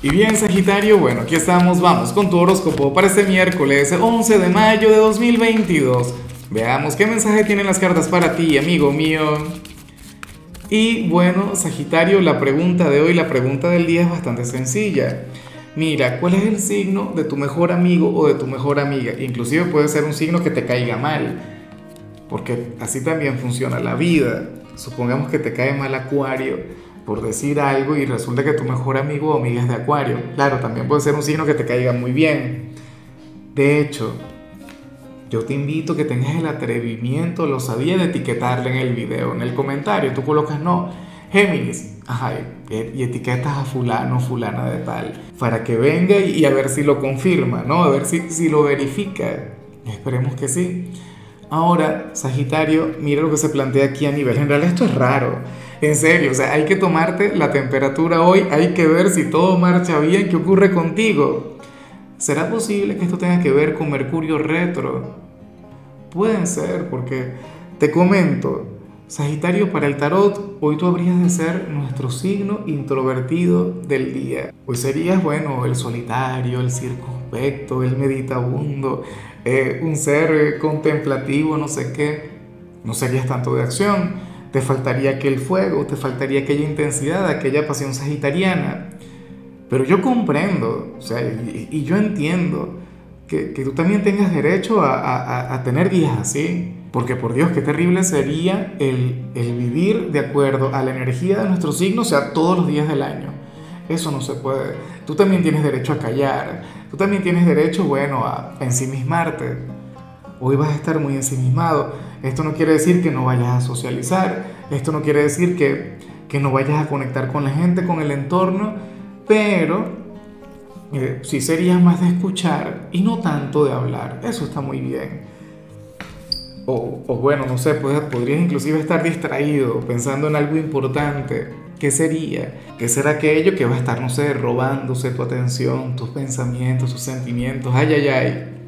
Y bien, Sagitario, bueno, aquí estamos, vamos con tu horóscopo para este miércoles 11 de mayo de 2022. Veamos qué mensaje tienen las cartas para ti, amigo mío. Y bueno, Sagitario, la pregunta de hoy, la pregunta del día es bastante sencilla. Mira, ¿cuál es el signo de tu mejor amigo o de tu mejor amiga? Inclusive puede ser un signo que te caiga mal, porque así también funciona la vida. Supongamos que te cae mal Acuario por decir algo y resulta que tu mejor amigo o amiga es de Acuario. Claro, también puede ser un signo que te caiga muy bien. De hecho, yo te invito a que tengas el atrevimiento, lo sabía, de etiquetarle en el video, en el comentario. Tú colocas, no, Géminis, ajá, y etiquetas a fulano, fulana de tal, para que venga y, a ver si lo confirma, ¿no? A ver si, si lo verifica. Esperemos que sí. Ahora, Sagitario, mira lo que se plantea aquí a nivel general. Esto es raro. En serio, o sea, hay que tomarte la temperatura hoy, hay que ver si todo marcha bien, qué ocurre contigo. ¿Será posible que esto tenga que ver con Mercurio retro? Pueden ser, porque te comento, Sagitario para el tarot, hoy tú habrías de ser nuestro signo introvertido del día. Hoy serías, bueno, el solitario, el circunspecto, el meditabundo, eh, un ser contemplativo, no sé qué. No serías tanto de acción te faltaría aquel fuego, te faltaría aquella intensidad, aquella pasión sagitariana. Pero yo comprendo, o sea, y, yo entiendo que, que, tú también tengas derecho a, a, tener días así, porque por Dios, qué terrible sería el, el vivir de acuerdo a la energía de nuestro signo, o sea, todos los días del año. Eso no se puede. Tú también tienes derecho a callar, tú también tienes derecho, bueno, a ensimismarte. Hoy vas a estar muy ensimismado esto no quiere decir que no vayas a socializar, esto no quiere decir que, que no vayas a conectar con la gente, con el entorno, pero eh, sí sería más de escuchar y no tanto de hablar. Eso está muy bien. O, o bueno, no sé, pues, podrías inclusive estar distraído pensando en algo importante. ¿Qué sería? ¿Qué será aquello que va a estar, no sé, robándose tu atención, tus pensamientos, tus sentimientos? Ay, ay, ay.